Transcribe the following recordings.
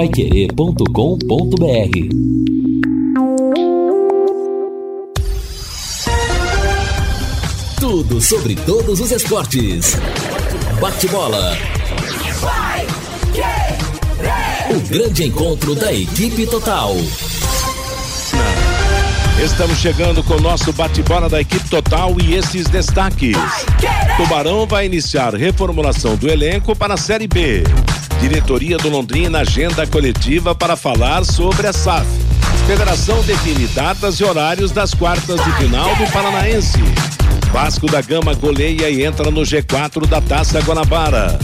paiquerê.com.br Tudo sobre todos os esportes. Bate-bola. O grande encontro da equipe total. Estamos chegando com o nosso bate-bola da equipe total e esses destaques. Tubarão vai iniciar reformulação do elenco para a Série B. Diretoria do Londrina agenda coletiva para falar sobre a SAF. Federação define datas e horários das quartas de final do Paranaense. Vasco da Gama goleia e entra no G4 da Taça Guanabara.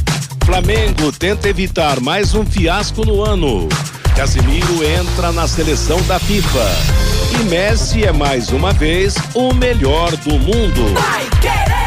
Flamengo tenta evitar mais um fiasco no ano. Casimiro entra na seleção da FIFA. E Messi é mais uma vez o melhor do mundo.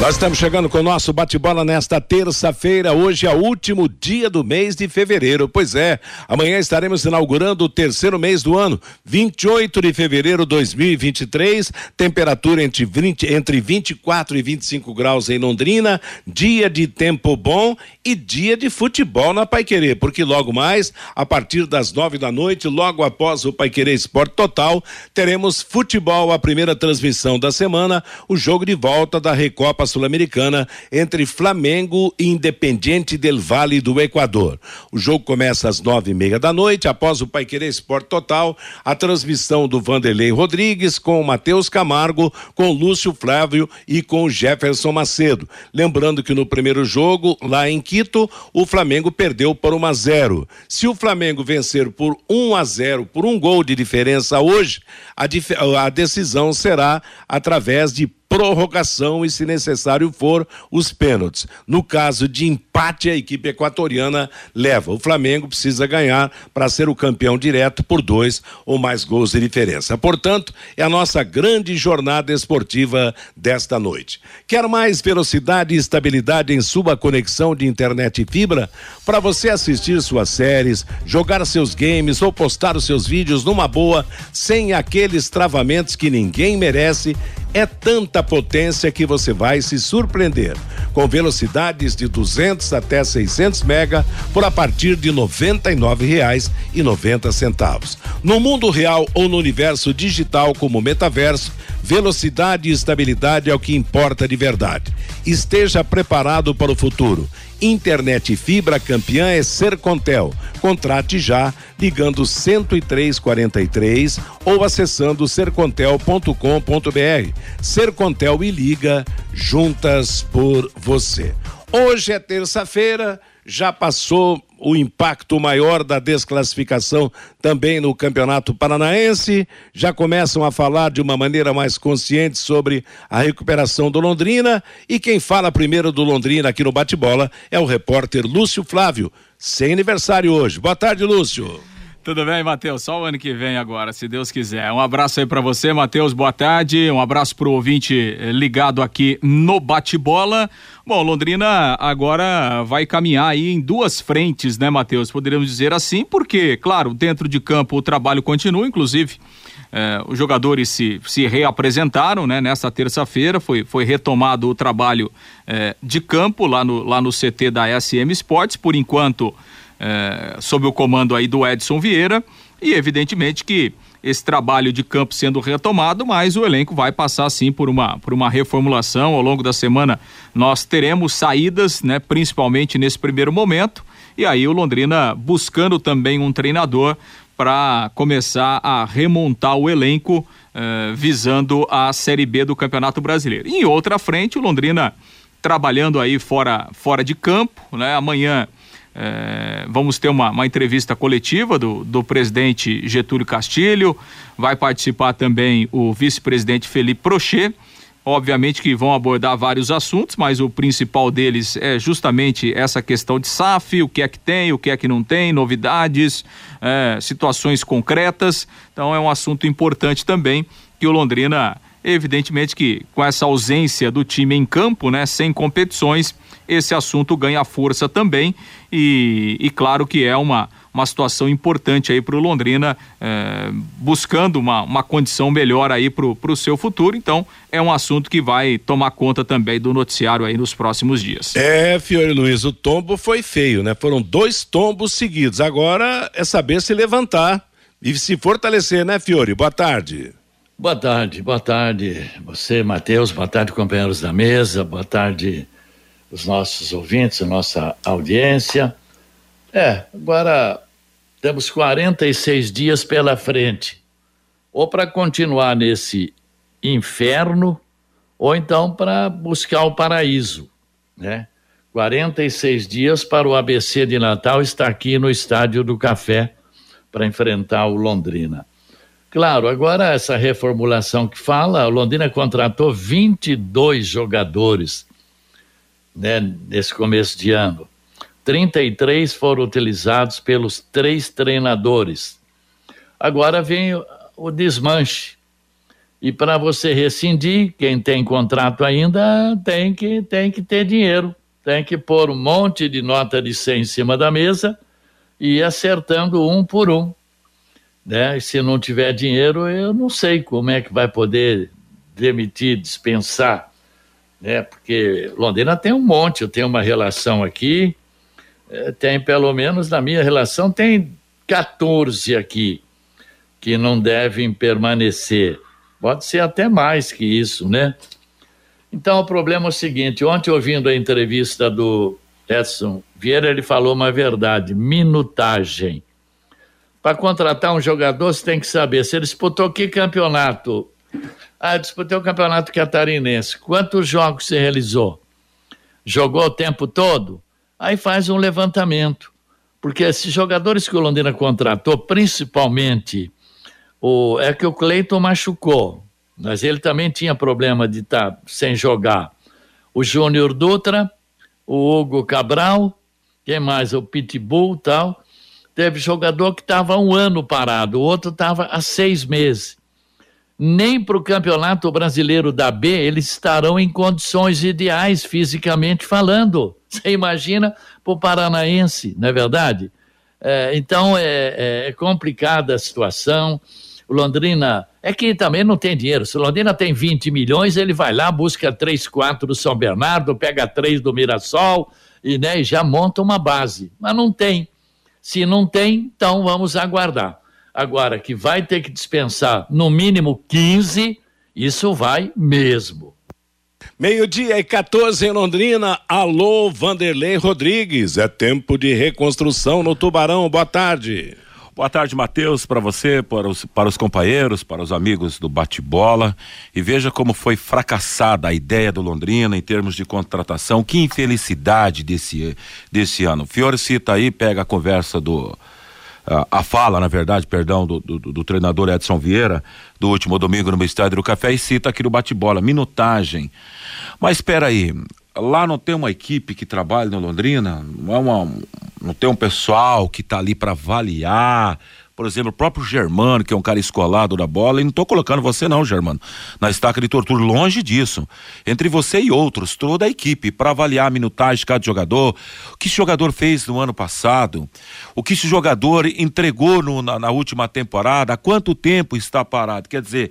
Nós estamos chegando com o nosso bate-bola nesta terça-feira. Hoje é o último dia do mês de fevereiro. Pois é, amanhã estaremos inaugurando o terceiro mês do ano, 28 de fevereiro de 2023. Temperatura entre, 20, entre 24 e 25 graus em Londrina. Dia de tempo bom e dia de futebol na Paiquerê. Porque logo mais, a partir das nove da noite, logo após o Paiquerê Esporte Total, teremos futebol, a primeira transmissão da semana, o jogo de volta da Recopa Sul-Americana entre Flamengo e Independiente del Vale do Equador. O jogo começa às nove e meia da noite, após o Paiquerê Esporte Total, a transmissão do Vanderlei Rodrigues com o Matheus Camargo, com Lúcio Flávio e com Jefferson Macedo. Lembrando que no primeiro jogo, lá em Quito, o Flamengo perdeu por 1 a 0. Se o Flamengo vencer por 1 a 0, por um gol de diferença hoje, a, a decisão será através de prorrogação e, se necessário for, os pênaltis. No caso de empate, a equipe equatoriana leva. O Flamengo precisa ganhar para ser o campeão direto por dois ou mais gols de diferença. Portanto, é a nossa grande jornada esportiva desta noite. Quer mais velocidade e estabilidade em sua conexão de internet e fibra? Para você assistir suas séries, jogar seus games ou postar os seus vídeos numa boa, sem aqueles travamentos que ninguém merece é tanta potência que você vai se surpreender. Com velocidades de 200 até 600 mega por a partir de R$ 99,90. No mundo real ou no universo digital como metaverso, velocidade e estabilidade é o que importa de verdade. Esteja preparado para o futuro. Internet fibra campeã é Sercontel. Contrate já ligando 10343 ou acessando sercontel.com.br. Sercontel e liga juntas por você. Hoje é terça-feira, já passou o impacto maior da desclassificação também no Campeonato Paranaense. Já começam a falar de uma maneira mais consciente sobre a recuperação do Londrina. E quem fala primeiro do Londrina aqui no Bate-Bola é o repórter Lúcio Flávio. Sem aniversário hoje. Boa tarde, Lúcio. Tudo bem, Matheus? Só o ano que vem agora, se Deus quiser. Um abraço aí para você, Matheus. Boa tarde. Um abraço pro ouvinte eh, ligado aqui no Bate-Bola. Bom, Londrina agora vai caminhar aí em duas frentes, né, Matheus? Poderíamos dizer assim, porque, claro, dentro de campo o trabalho continua, inclusive. Eh, os jogadores se, se reapresentaram né, nessa terça-feira, foi, foi retomado o trabalho eh, de campo lá no, lá no CT da SM Sports. Por enquanto, é, sob o comando aí do Edson Vieira e evidentemente que esse trabalho de campo sendo retomado, mas o elenco vai passar sim por uma, por uma reformulação ao longo da semana. Nós teremos saídas, né, principalmente nesse primeiro momento, e aí o Londrina buscando também um treinador para começar a remontar o elenco eh, visando a Série B do Campeonato Brasileiro. Em outra frente, o Londrina trabalhando aí fora, fora de campo, né? Amanhã é, vamos ter uma, uma, entrevista coletiva do, do presidente Getúlio Castilho, vai participar também o vice-presidente Felipe Prochet. Obviamente que vão abordar vários assuntos, mas o principal deles é justamente essa questão de SAF, o que é que tem, o que é que não tem, novidades, é, situações concretas. Então é um assunto importante também que o Londrina Evidentemente que com essa ausência do time em campo, né, sem competições, esse assunto ganha força também e, e claro que é uma uma situação importante aí para o Londrina, é, buscando uma, uma condição melhor aí para o seu futuro. Então, é um assunto que vai tomar conta também do noticiário aí nos próximos dias. É, Fiore Luiz, o tombo foi feio, né? Foram dois tombos seguidos. Agora é saber se levantar e se fortalecer, né, Fiore? Boa tarde. Boa tarde, boa tarde. Você, Matheus, boa tarde, companheiros da mesa, boa tarde, os nossos ouvintes, a nossa audiência. É, agora temos 46 dias pela frente. Ou para continuar nesse inferno, ou então para buscar o paraíso, né? 46 dias para o ABC de Natal estar aqui no Estádio do Café para enfrentar o Londrina. Claro, agora essa reformulação que fala, o Londrina contratou 22 jogadores né, nesse começo de ano. 33 foram utilizados pelos três treinadores. Agora vem o, o desmanche. E para você rescindir, quem tem contrato ainda tem que, tem que ter dinheiro. Tem que pôr um monte de nota de 100 em cima da mesa e ir acertando um por um. Né? E se não tiver dinheiro, eu não sei como é que vai poder demitir, dispensar. Né? Porque Londrina tem um monte, eu tenho uma relação aqui, é, tem pelo menos na minha relação, tem 14 aqui que não devem permanecer. Pode ser até mais que isso, né? Então o problema é o seguinte: ontem, ouvindo a entrevista do Edson Vieira, ele falou uma verdade: minutagem. Para contratar um jogador, você tem que saber se ele disputou que campeonato. Ah, disputei o campeonato catarinense. Quantos jogos você realizou? Jogou o tempo todo? Aí faz um levantamento. Porque esses jogadores que o Londrina contratou, principalmente, o, é que o Cleiton machucou, mas ele também tinha problema de estar tá sem jogar. O Júnior Dutra, o Hugo Cabral, quem mais? O Pitbull tal. Teve jogador que estava um ano parado, o outro estava há seis meses. Nem para o Campeonato Brasileiro da B eles estarão em condições ideais, fisicamente falando. Você imagina para o paranaense, não é verdade? É, então é, é, é, complicada a situação. O Londrina é que também não tem dinheiro. Se o Londrina tem 20 milhões, ele vai lá, busca 3, 4 do São Bernardo, pega 3 do Mirassol e, né, e já monta uma base. Mas não tem. Se não tem, então vamos aguardar. Agora, que vai ter que dispensar no mínimo 15, isso vai mesmo. Meio-dia e 14 em Londrina. Alô, Vanderlei Rodrigues. É tempo de reconstrução no Tubarão. Boa tarde. Boa tarde, Matheus, para você, para os, para os companheiros, para os amigos do bate-bola. E veja como foi fracassada a ideia do Londrina em termos de contratação. Que infelicidade desse, desse ano. Fiore cita aí, pega a conversa do. A, a fala, na verdade, perdão, do, do, do, treinador Edson Vieira, do último domingo no Estádio do Café, e cita aqui no bate-bola: minutagem. Mas espera aí, lá não tem uma equipe que trabalha no Londrina, não, é uma, não tem um pessoal que está ali para avaliar. Por exemplo, o próprio Germano, que é um cara escolado da bola, e não estou colocando você não, Germano, na estaca de tortura, longe disso. Entre você e outros, toda a equipe, para avaliar a minutagem de cada jogador, o que esse jogador fez no ano passado, o que esse jogador entregou no, na, na última temporada, há quanto tempo está parado. Quer dizer,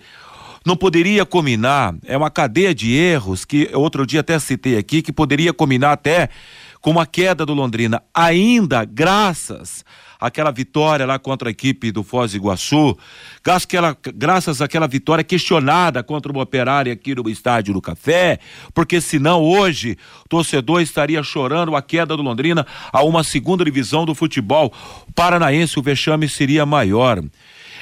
não poderia combinar, é uma cadeia de erros que outro dia até citei aqui, que poderia combinar até com uma queda do Londrina, ainda graças àquela vitória lá contra a equipe do Foz do Iguaçu, graças àquela vitória questionada contra o Operário aqui no Estádio do Café, porque senão hoje o torcedor estaria chorando a queda do Londrina a uma segunda divisão do futebol paranaense, o vexame seria maior.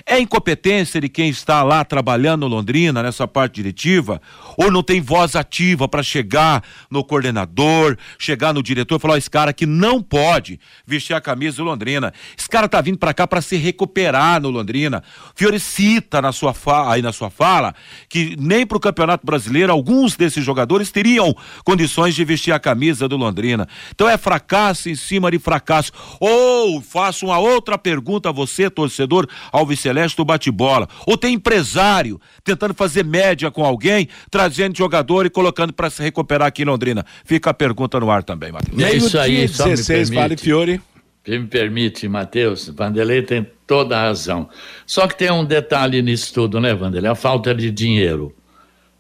É incompetência de quem está lá trabalhando Londrina, nessa parte diretiva? Ou não tem voz ativa para chegar no coordenador, chegar no diretor e falar: esse cara que não pode vestir a camisa do Londrina. Esse cara tá vindo para cá para se recuperar no Londrina. Fiore cita na sua aí na sua fala que nem para o Campeonato Brasileiro alguns desses jogadores teriam condições de vestir a camisa do Londrina. Então é fracasso em cima de fracasso. Ou faço uma outra pergunta a você, torcedor, ao vice Celeste do bate-bola. Ou tem empresário tentando fazer média com alguém, trazendo jogador e colocando para se recuperar aqui em Londrina. Fica a pergunta no ar também, Matheus. É isso aí, só 16, me permite. Fiore. Se me permite, Matheus, Vanderlei tem toda a razão. Só que tem um detalhe nisso tudo, né, Vanderlei? A falta de dinheiro.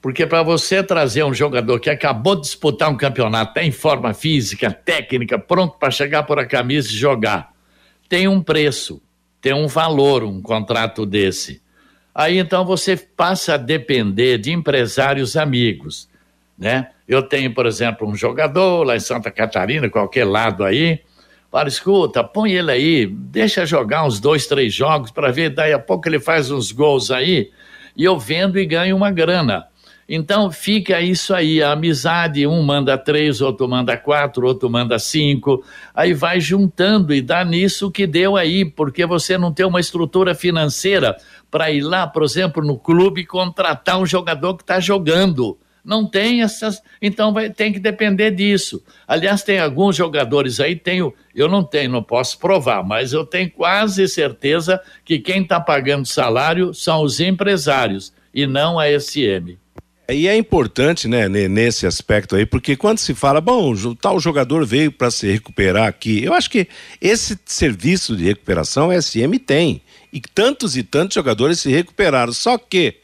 Porque para você trazer um jogador que acabou de disputar um campeonato, tem forma física, técnica, pronto para chegar por a camisa e jogar, tem um preço, tem um valor um contrato desse. Aí então você passa a depender de empresários amigos, né? Eu tenho, por exemplo, um jogador lá em Santa Catarina, qualquer lado aí, Fala, escuta, põe ele aí, deixa jogar uns dois, três jogos para ver, daí a pouco ele faz uns gols aí, e eu vendo e ganho uma grana. Então fica isso aí, a amizade, um manda três, outro manda quatro, outro manda cinco, aí vai juntando e dá nisso que deu aí, porque você não tem uma estrutura financeira para ir lá, por exemplo, no clube contratar um jogador que está jogando. Não tem essas. Então vai, tem que depender disso. Aliás, tem alguns jogadores aí, tenho, eu não tenho, não posso provar, mas eu tenho quase certeza que quem está pagando salário são os empresários e não a SM. E é importante, né, ne- nesse aspecto aí, porque quando se fala, bom, tal jogador veio para se recuperar aqui, eu acho que esse serviço de recuperação a SM tem. E tantos e tantos jogadores se recuperaram. Só que,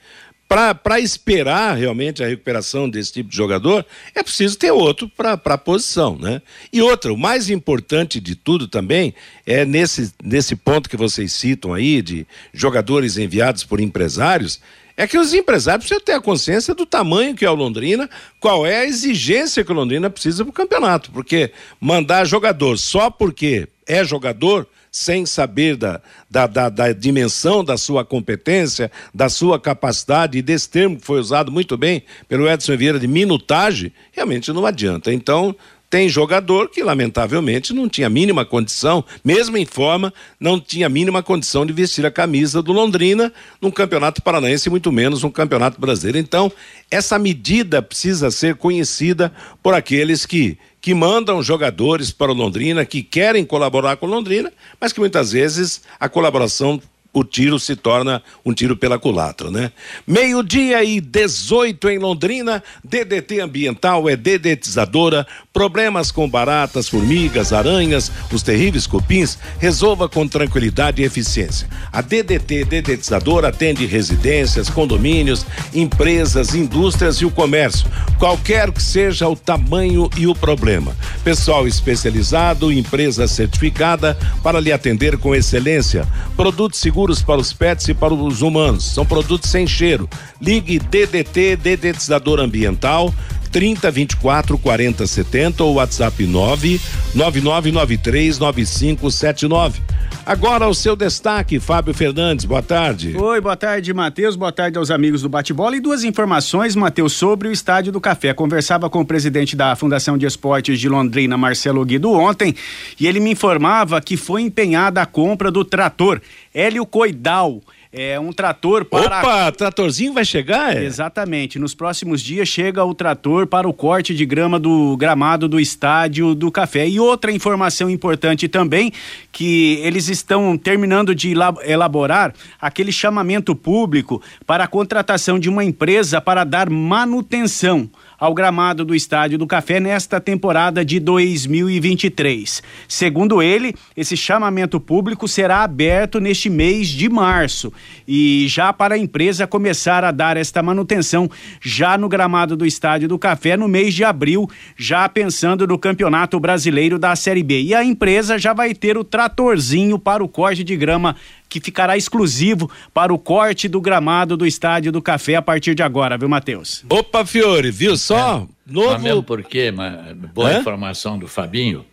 para esperar realmente a recuperação desse tipo de jogador, é preciso ter outro para a posição, né? E outra, o mais importante de tudo também é nesse, nesse ponto que vocês citam aí, de jogadores enviados por empresários, é que os empresários precisam ter a consciência do tamanho que é o Londrina, qual é a exigência que o Londrina precisa para o campeonato. Porque mandar jogador só porque é jogador, sem saber da, da, da, da dimensão da sua competência, da sua capacidade, e desse termo que foi usado muito bem pelo Edson Vieira de minutagem, realmente não adianta. Então, tem jogador que, lamentavelmente, não tinha a mínima condição, mesmo em forma, não tinha a mínima condição de vestir a camisa do Londrina num campeonato paranaense, muito menos um campeonato brasileiro. Então, essa medida precisa ser conhecida por aqueles que, que mandam jogadores para o Londrina, que querem colaborar com o Londrina, mas que muitas vezes a colaboração o tiro se torna um tiro pela culatra, né? Meio-dia e 18 em Londrina, DDT ambiental é dedetizadora, problemas com baratas, formigas, aranhas, os terríveis cupins, resolva com tranquilidade e eficiência. A DDT dedetizadora atende residências, condomínios, empresas, indústrias e o comércio, qualquer que seja o tamanho e o problema. Pessoal especializado, empresa certificada para lhe atender com excelência. Produtos seguros para os pets e para os humanos. São produtos sem cheiro. Ligue DDT Dedetizador Ambiental 30 24 40 70 ou WhatsApp 9 9993 9579. Agora o seu destaque, Fábio Fernandes. Boa tarde. Oi, boa tarde, Matheus. Boa tarde aos amigos do Bate-Bola. E duas informações, Matheus, sobre o Estádio do Café. Conversava com o presidente da Fundação de Esportes de Londrina, Marcelo Guido, ontem, e ele me informava que foi empenhada a compra do trator Hélio Coidal. É um trator para. Opa, tratorzinho vai chegar? É? Exatamente. Nos próximos dias chega o trator para o corte de grama do gramado do estádio do Café. E outra informação importante também, que eles estão terminando de elaborar aquele chamamento público para a contratação de uma empresa para dar manutenção ao gramado do Estádio do Café nesta temporada de 2023. Segundo ele, esse chamamento público será aberto neste mês de março e já para a empresa começar a dar esta manutenção já no gramado do Estádio do Café no mês de abril, já pensando no Campeonato Brasileiro da Série B. E a empresa já vai ter o tratorzinho para o corte de grama que ficará exclusivo para o corte do gramado do Estádio do Café a partir de agora, viu, Matheus? Opa, Fiore, viu só? É. Novo. Mas mesmo porque, mas, boa Hã? informação do Fabinho,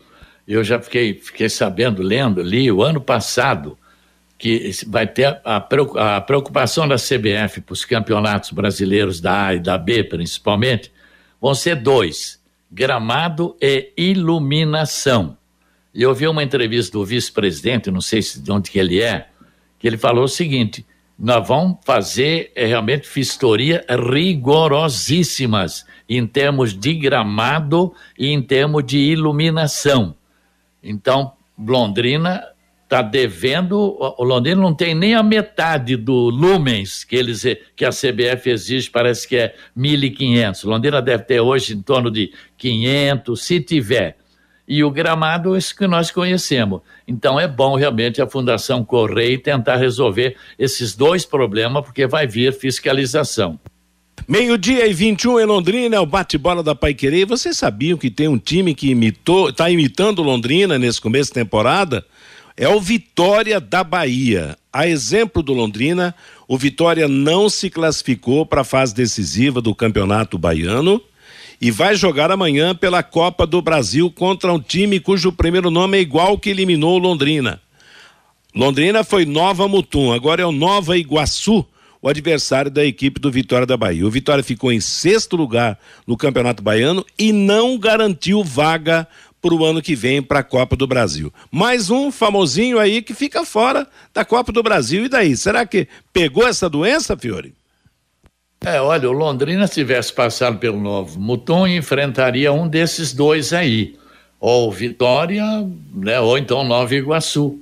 eu já fiquei, fiquei sabendo, lendo, li o ano passado, que vai ter a, preocupação da CBF para os campeonatos brasileiros da A e da B, principalmente, vão ser dois: gramado e iluminação. E eu vi uma entrevista do vice-presidente, não sei se de onde que ele é, que ele falou o seguinte: nós vamos fazer é, realmente vistoria rigorosíssimas em termos de gramado e em termos de iluminação. Então, Londrina está devendo, o Londrina não tem nem a metade do lumens que eles que a CBF exige, parece que é 1.500. Londrina deve ter hoje em torno de 500, se tiver. E o gramado é isso que nós conhecemos. Então é bom realmente a Fundação correr e tentar resolver esses dois problemas, porque vai vir fiscalização. Meio-dia e 21 em Londrina, é o bate-bola da Paiquerê. Vocês sabiam que tem um time que imitou, está imitando Londrina nesse começo de temporada? É o Vitória da Bahia. A exemplo do Londrina, o Vitória não se classificou para a fase decisiva do Campeonato Baiano e vai jogar amanhã pela Copa do Brasil contra um time cujo primeiro nome é igual que eliminou Londrina. Londrina foi Nova Mutum, agora é o Nova Iguaçu o adversário da equipe do Vitória da Bahia. O Vitória ficou em sexto lugar no Campeonato Baiano e não garantiu vaga para o ano que vem para a Copa do Brasil. Mais um famosinho aí que fica fora da Copa do Brasil. E daí? Será que pegou essa doença, Fiore? É, olha, o Londrina, se tivesse passado pelo novo Mutum, enfrentaria um desses dois aí. Ou Vitória, né, ou então Nova Iguaçu.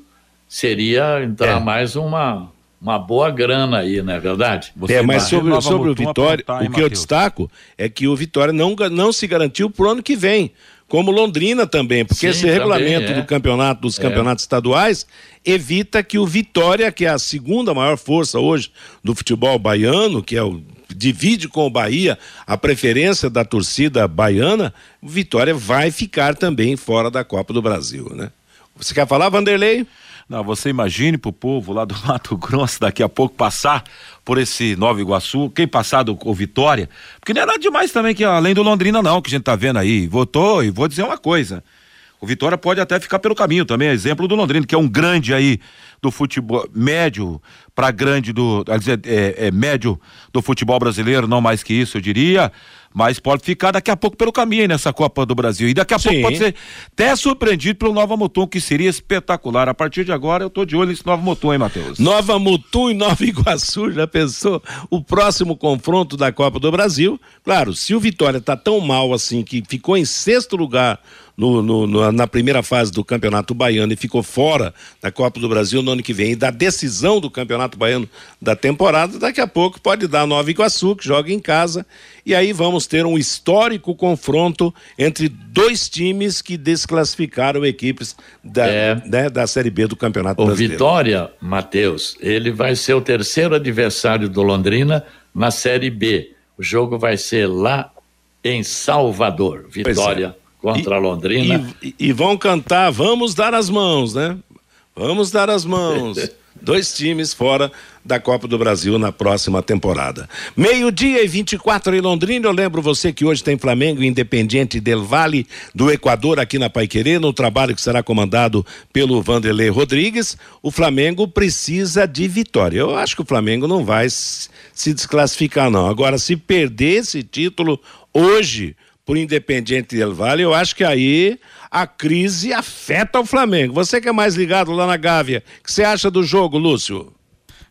Seria entrar é. mais uma, uma boa grana aí, não é verdade? Você é, mas sobre, sobre o Vitória, o que Mateus. eu destaco é que o Vitória não, não se garantiu para o ano que vem. Como Londrina também, porque Sim, esse regulamento é. do campeonato, dos é. campeonatos estaduais, evita que o Vitória, que é a segunda maior força hoje do futebol baiano, que é o divide com o Bahia a preferência da torcida baiana, o Vitória vai ficar também fora da Copa do Brasil, né? Você quer falar, Vanderlei? Não, você imagine pro povo lá do Mato Grosso daqui a pouco passar por esse Nova Iguaçu, quem passar do o Vitória, porque não é nada demais também que além do Londrina não, que a gente tá vendo aí, votou e vou dizer uma coisa, o Vitória pode até ficar pelo caminho também, exemplo do Londrina, que é um grande aí do futebol médio para grande do, é, é, médio do futebol brasileiro, não mais que isso, eu diria mas pode ficar daqui a pouco pelo caminho nessa Copa do Brasil. E daqui a Sim. pouco pode ser até surpreendido pelo Nova Mutum, que seria espetacular. A partir de agora eu tô de olho nesse Nova Mutum, hein, Matheus? Nova Mutum e Nova Iguaçu, já pensou? O próximo confronto da Copa do Brasil. Claro, se o Vitória tá tão mal assim que ficou em sexto lugar no, no, na primeira fase do Campeonato Baiano e ficou fora da Copa do Brasil no ano que vem e da decisão do Campeonato Baiano da temporada, daqui a pouco pode dar Nova Iguaçu, que joga em casa, e aí vamos ter um histórico confronto entre dois times que desclassificaram equipes da, é, né, da Série B do Campeonato o Brasileiro. Vitória, Matheus, ele vai ser o terceiro adversário do Londrina na Série B. O jogo vai ser lá em Salvador. É. Vitória contra e, Londrina. E, e, vão cantar Vamos dar as mãos, né? Vamos dar as mãos. Dois times fora da Copa do Brasil na próxima temporada. Meio-dia e 24 em Londrina. Eu lembro você que hoje tem Flamengo Independiente del Vale do Equador aqui na Paiquerê, no trabalho que será comandado pelo Vanderlei Rodrigues. O Flamengo precisa de vitória. Eu acho que o Flamengo não vai se desclassificar, não. Agora, se perder esse título hoje por Independiente del Vale, eu acho que aí a crise afeta o Flamengo. Você que é mais ligado lá na Gávea, o que você acha do jogo, Lúcio?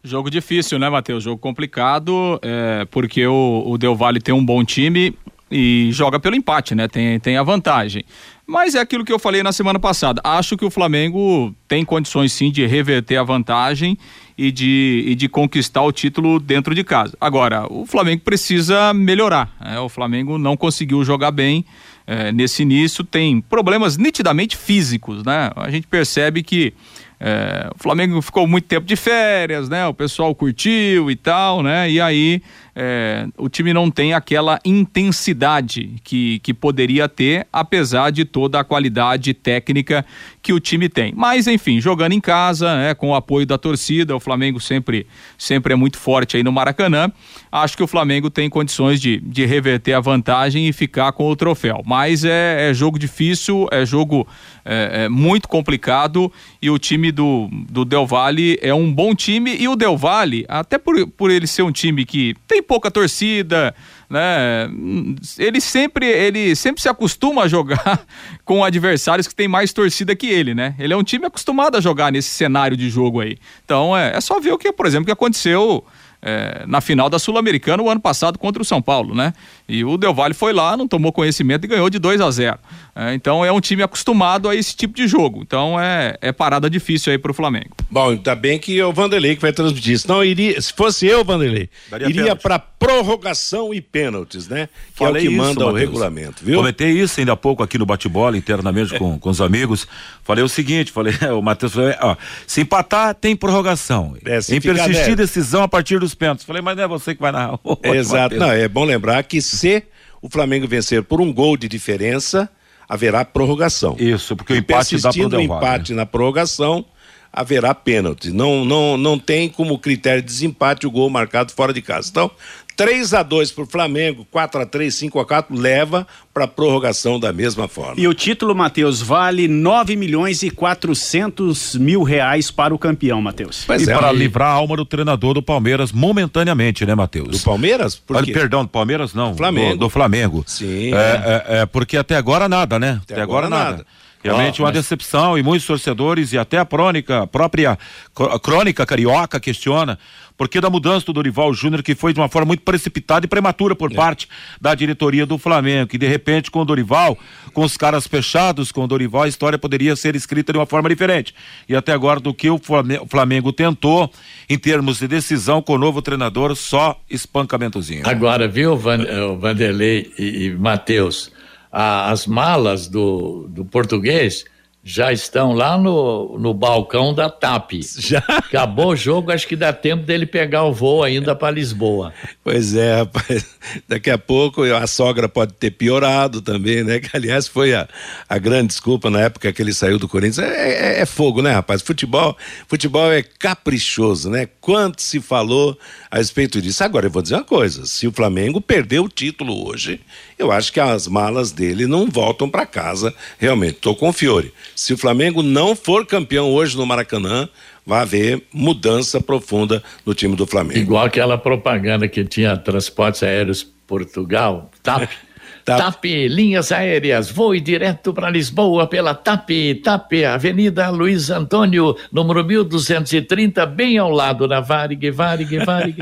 Jogo difícil, né, Matheus? Jogo complicado, é, porque o, o Del Valle tem um bom time e joga pelo empate, né? Tem, tem a vantagem. Mas é aquilo que eu falei na semana passada. Acho que o Flamengo tem condições sim de reverter a vantagem e de, e de conquistar o título dentro de casa. Agora, o Flamengo precisa melhorar. Né? O Flamengo não conseguiu jogar bem é, nesse início, tem problemas nitidamente físicos, né? A gente percebe que é, o Flamengo ficou muito tempo de férias, né? O pessoal curtiu e tal, né? E aí é, o time não tem aquela intensidade que, que poderia ter, apesar de toda a qualidade técnica que o time tem. Mas, enfim, jogando em casa, né, com o apoio da torcida, o Flamengo sempre, sempre é muito forte aí no Maracanã. Acho que o Flamengo tem condições de, de reverter a vantagem e ficar com o troféu. Mas é, é jogo difícil, é jogo é, é muito complicado e o time do, do Del Valle é um bom time e o Del Valle, até por, por ele ser um time que tem pouca torcida, né? Ele sempre, ele sempre se acostuma a jogar com adversários que têm mais torcida que ele, né? Ele é um time acostumado a jogar nesse cenário de jogo aí. Então é, é só ver o que, por exemplo, que aconteceu é, na final da Sul-Americana o ano passado contra o São Paulo, né? E o Del Valle foi lá, não tomou conhecimento e ganhou de 2 a 0. É, então é um time acostumado a esse tipo de jogo. Então é, é parada difícil aí pro Flamengo. Bom, ainda bem que é o Vanderlei que vai transmitir. Senão iria, se fosse eu, Vanderlei, Daria iria para prorrogação e pênaltis, né? Que Falei é o que manda isso, o regulamento, viu? Comentei isso ainda há pouco aqui no bate-bola, internamente com, com os amigos. Falei o seguinte, falei, o Matheus falou, ó, se empatar, tem prorrogação. É, se em persistir decisão a partir dos pênaltis. Falei, mas não é você que vai narrar. Exato. Não, é bom lembrar que se o Flamengo vencer por um gol de diferença, haverá prorrogação. Isso, porque o empate dá pro o empate né? na prorrogação, haverá pênalti. Não, não, não tem como critério de desempate o gol marcado fora de casa. Então, 3 a 2 para o Flamengo, 4 a 3 5 a 4 leva para prorrogação da mesma forma. E o título, Matheus, vale 9 milhões e 400 mil reais para o campeão, Matheus. E é, para livrar a alma do treinador do Palmeiras momentaneamente, né, Matheus? Do Palmeiras? Por quê? Perdão, do Palmeiras não. Flamengo. Do, do Flamengo. Sim. É, é. É, porque até agora nada, né? Até, até agora, agora, nada. nada. Realmente oh, uma mas... decepção e muitos torcedores e até a crônica, a própria crônica carioca questiona por que da mudança do Dorival Júnior que foi de uma forma muito precipitada e prematura por é. parte da diretoria do Flamengo, que de repente com o Dorival, com os caras fechados com o Dorival, a história poderia ser escrita de uma forma diferente. E até agora do que o Flamengo, o Flamengo tentou em termos de decisão com o novo treinador, só espancamentozinho. Agora, viu, Van, eh, Vanderlei e, e Matheus, as malas do, do português já estão lá no, no balcão da TAP. Já? Acabou o jogo, acho que dá tempo dele pegar o voo ainda para Lisboa. Pois é, rapaz. Daqui a pouco a sogra pode ter piorado também, né? Que aliás foi a, a grande desculpa na época que ele saiu do Corinthians. É, é, é fogo, né, rapaz? Futebol, futebol é caprichoso, né? Quanto se falou a respeito disso. Agora eu vou dizer uma coisa: se o Flamengo perdeu o título hoje, eu acho que as malas dele não voltam para casa. Realmente, estou com o Fiore. Se o Flamengo não for campeão hoje no Maracanã, vai haver mudança profunda no time do Flamengo. Igual aquela propaganda que tinha transportes aéreos Portugal, TAP. TAP. TAP, linhas aéreas, voe direto para Lisboa pela TAP, TAP, Avenida Luiz Antônio, número 1230, bem ao lado da Varig, Varig, Varig.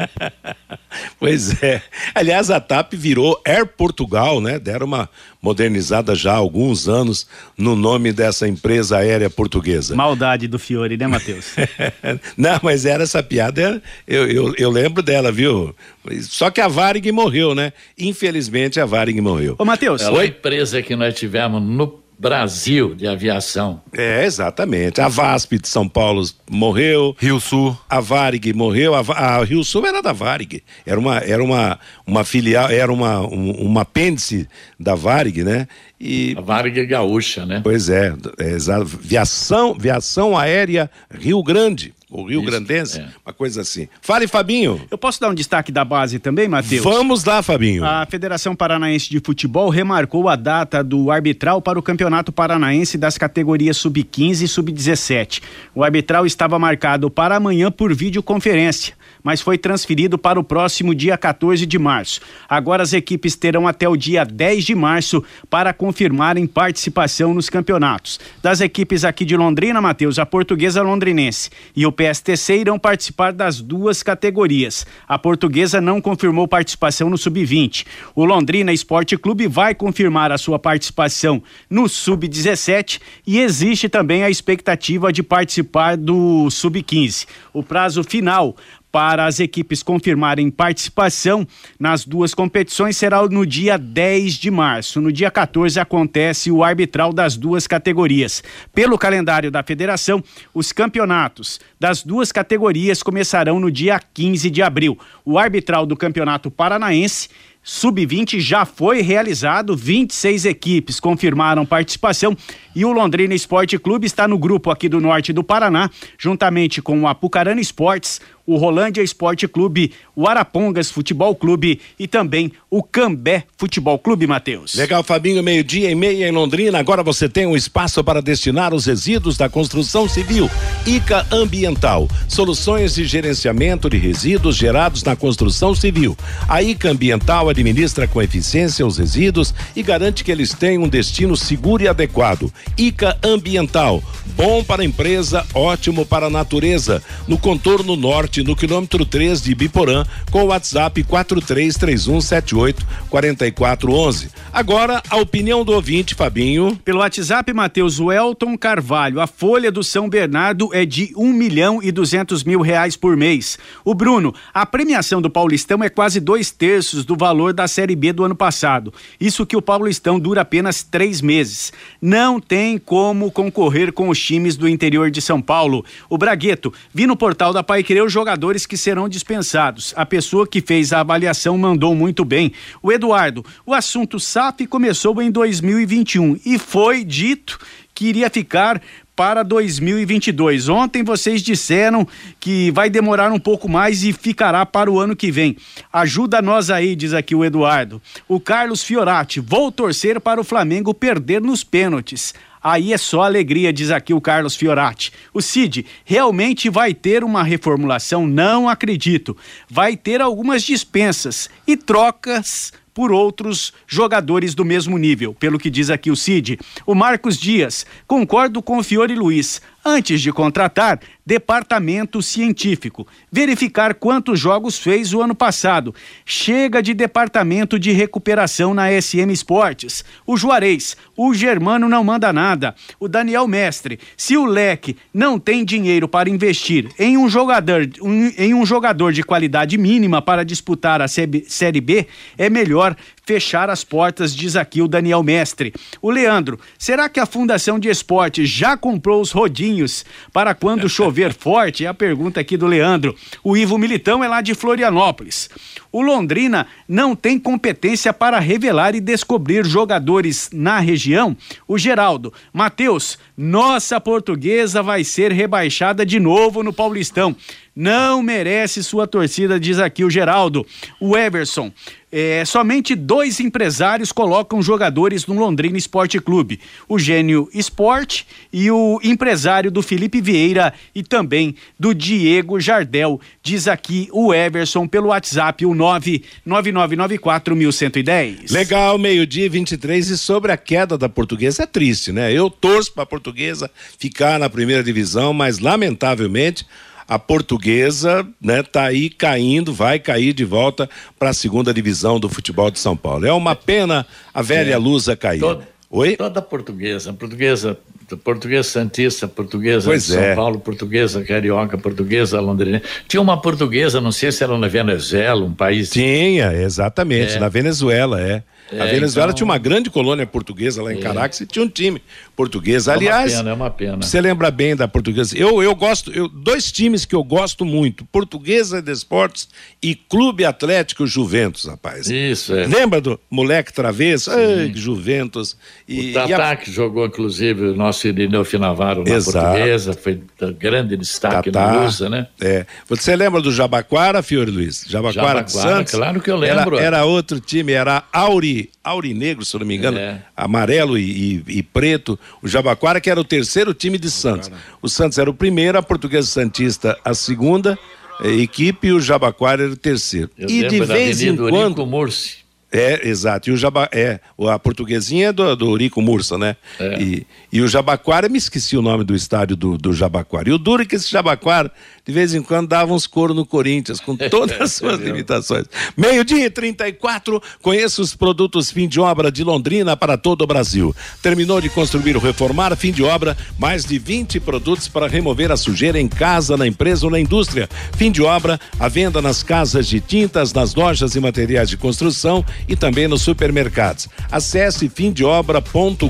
pois é. Aliás, a TAP virou Air Portugal, né? Deram uma modernizada já há alguns anos no nome dessa empresa aérea portuguesa. Maldade do Fiore, né, Matheus? Não, mas era essa piada, eu, eu, eu, lembro dela, viu? Só que a Varig morreu, né? Infelizmente a Varig morreu. Ô, Matheus. É a empresa que nós tivemos no Brasil de aviação. É, exatamente. A VASP de São Paulo morreu. Rio Sul. A Varig morreu. A, a Rio Sul era da Varig. Era uma, era uma, uma filial, era uma, um, uma apêndice da Varig, né? E... A Varig é gaúcha, né? Pois é, é exato. Viação, viação aérea Rio Grande o Rio Isso, Grandense, é. uma coisa assim. Fale, Fabinho. Eu posso dar um destaque da base também, Matheus? Vamos lá, Fabinho. A Federação Paranaense de Futebol remarcou a data do arbitral para o Campeonato Paranaense das categorias sub-15 e sub-17. O arbitral estava marcado para amanhã por videoconferência mas foi transferido para o próximo dia 14 de março. Agora as equipes terão até o dia 10 de março para confirmarem participação nos campeonatos. Das equipes aqui de Londrina, Matheus, a Portuguesa Londrinense e o PSTC irão participar das duas categorias. A Portuguesa não confirmou participação no Sub-20. O Londrina Esporte Clube vai confirmar a sua participação no Sub-17 e existe também a expectativa de participar do Sub-15. O prazo final para as equipes confirmarem participação nas duas competições será no dia 10 de março. No dia 14 acontece o arbitral das duas categorias. Pelo calendário da federação, os campeonatos das duas categorias começarão no dia 15 de abril. O arbitral do Campeonato Paranaense Sub-20 já foi realizado, 26 equipes confirmaram participação e o Londrina Esporte Clube está no grupo aqui do norte do Paraná, juntamente com o Apucarana Esportes, o Rolândia Esporte Clube, o Arapongas Futebol Clube e também o Cambé Futebol Clube, Matheus. Legal, Fabinho, meio-dia e meia em Londrina. Agora você tem um espaço para destinar os resíduos da construção civil. ICA Ambiental, soluções de gerenciamento de resíduos gerados na construção civil. A ICA Ambiental é administra com eficiência os resíduos e garante que eles tenham um destino seguro e adequado. ICA Ambiental, bom para a empresa, ótimo para a natureza. No contorno norte, no quilômetro 3 de Biporã, com o WhatsApp 4331784411. Agora, a opinião do ouvinte, Fabinho. Pelo WhatsApp, Matheus Welton Carvalho, a folha do São Bernardo é de um milhão e duzentos mil reais por mês. O Bruno, a premiação do Paulistão é quase dois terços do valor da Série B do ano passado. Isso que o Paulistão dura apenas três meses. Não tem como concorrer com os times do interior de São Paulo. O Bragueto, vi no portal da Pai Querer os jogadores que serão dispensados. A pessoa que fez a avaliação mandou muito bem. O Eduardo, o assunto SAF começou em 2021 e foi dito que iria ficar para 2022. Ontem vocês disseram que vai demorar um pouco mais e ficará para o ano que vem. Ajuda nós aí, diz aqui o Eduardo. O Carlos Fiorati, vou torcer para o Flamengo perder nos pênaltis. Aí é só alegria, diz aqui o Carlos Fiorati. O Cid, realmente vai ter uma reformulação? Não acredito. Vai ter algumas dispensas e trocas por outros jogadores do mesmo nível, pelo que diz aqui o Cid. O Marcos Dias, concordo com o Fiore Luiz. Antes de contratar, departamento científico. Verificar quantos jogos fez o ano passado. Chega de departamento de recuperação na SM Esportes. O Juarez, o Germano não manda nada. O Daniel Mestre, se o leque não tem dinheiro para investir em um jogador, um, em um jogador de qualidade mínima para disputar a Série B, é melhor fechar as portas, diz aqui o Daniel Mestre. O Leandro, será que a Fundação de Esporte já comprou os rodinhos para quando chover forte? É a pergunta aqui do Leandro. O Ivo Militão é lá de Florianópolis. O Londrina não tem competência para revelar e descobrir jogadores na região? O Geraldo, Matheus, nossa portuguesa vai ser rebaixada de novo no Paulistão. Não merece sua torcida, diz aqui o Geraldo. O Everson, é, somente dois empresários colocam jogadores no Londrina Esporte Clube: o Gênio Esporte e o empresário do Felipe Vieira e também do Diego Jardel. Diz aqui o Everson pelo WhatsApp, o 99994110. Legal, meio-dia 23 e sobre a queda da portuguesa é triste, né? Eu torço para a portuguesa ficar na primeira divisão, mas lamentavelmente a portuguesa, né, tá aí caindo, vai cair de volta para a segunda divisão do futebol de São Paulo. É uma pena a velha é. Lusa cair. Toda, Oi? Toda portuguesa, portuguesa, portuguesa santista, portuguesa pois de São é. Paulo, portuguesa carioca, portuguesa londrina. Tinha uma portuguesa, não sei se era na Venezuela, um país. Tinha, exatamente, é. na Venezuela, é. É, a Venezuela então... tinha uma grande colônia portuguesa lá em é. Caracas e tinha um time português. Aliás, é uma pena, é uma pena. Você lembra bem da portuguesa? Eu, eu gosto, eu, dois times que eu gosto muito: Portuguesa de Esportes e Clube Atlético Juventus, rapaz. Isso, é. Lembra do moleque travesso? Ai, Juventus. E, o Tatá, a... jogou, inclusive, o nosso Irineu Finavaro na Exato. portuguesa, foi grande destaque Tatá, na Lusa, né? É. Você lembra do Jabaquara, Fiore Luiz? Jabaquara, Jabaquara Santos? Claro que eu lembro. Era, era outro time, era Auri aurinegro, se não me engano, é. amarelo e, e, e, preto. O Jabaquara, que era o terceiro time de Santos. O Santos era o primeiro, a Portuguesa Santista a segunda eh, equipe e o Jabaquara era o terceiro. Eu e de vez em quando. Murci. É, exato. E o Jaba, é, a portuguesinha é do, do Rico Mursa, né? É. E, e o Jabaquara, me esqueci o nome do estádio do, do Jabaquara. E o duro é que esse Jabaquara, de vez em quando, dava uns coros no Corinthians, com todas as suas limitações. Meio-dia e 34, conheça os produtos fim de obra de Londrina para todo o Brasil. Terminou de construir ou reformar, fim de obra, mais de 20 produtos para remover a sujeira em casa, na empresa ou na indústria. Fim de obra, a venda nas casas de tintas, nas lojas e materiais de construção e também nos supermercados. Acesse fimdeobra.com.br.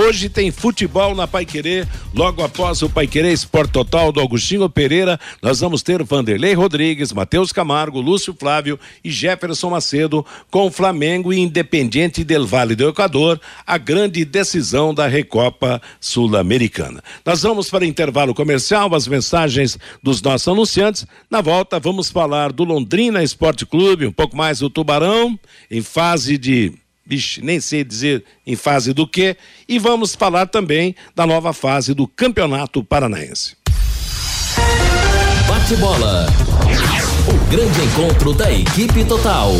Hoje tem futebol na Paiquerê, logo após o Paiquerê Esporte Total do Agostinho Pereira, nós vamos ter Vanderlei Rodrigues, Matheus Camargo, Lúcio Flávio e Jefferson Macedo com Flamengo e Independiente del Vale do Equador, a grande decisão da Recopa Sul-Americana. Nós vamos para intervalo comercial, as mensagens dos nossos anunciantes. Na volta vamos falar do Londrina Esporte Clube, um pouco mais do Tubarão, em fase de Vixe, nem sei dizer em fase do que. E vamos falar também da nova fase do Campeonato Paranaense. Bate bola. O grande encontro da equipe total.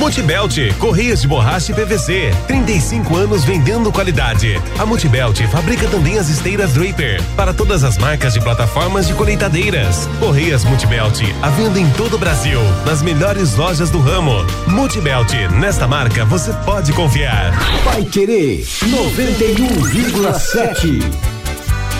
Multibelt, Correias de Borracha e PVC. 35 anos vendendo qualidade. A Multibelt fabrica também as esteiras Draper para todas as marcas de plataformas de colheitadeiras. Correias Multibelt, a venda em todo o Brasil, nas melhores lojas do ramo. Multibelt, nesta marca você pode confiar. Vai querer 91,7.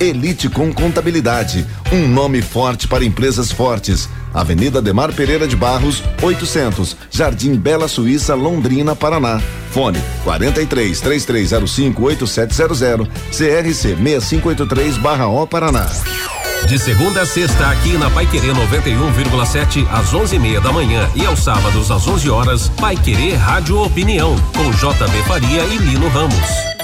Elite com Contabilidade, um nome forte para empresas fortes. Avenida Demar Pereira de Barros, 800, Jardim Bela Suíça, Londrina, Paraná. Fone 43 3305 8700, CRC 6583/O Paraná. De segunda a sexta, aqui na Pai Querer 91,7 às 11:30 da manhã e aos sábados às 11 horas, Pai Querer Rádio Opinião com JB Faria e Lino Ramos.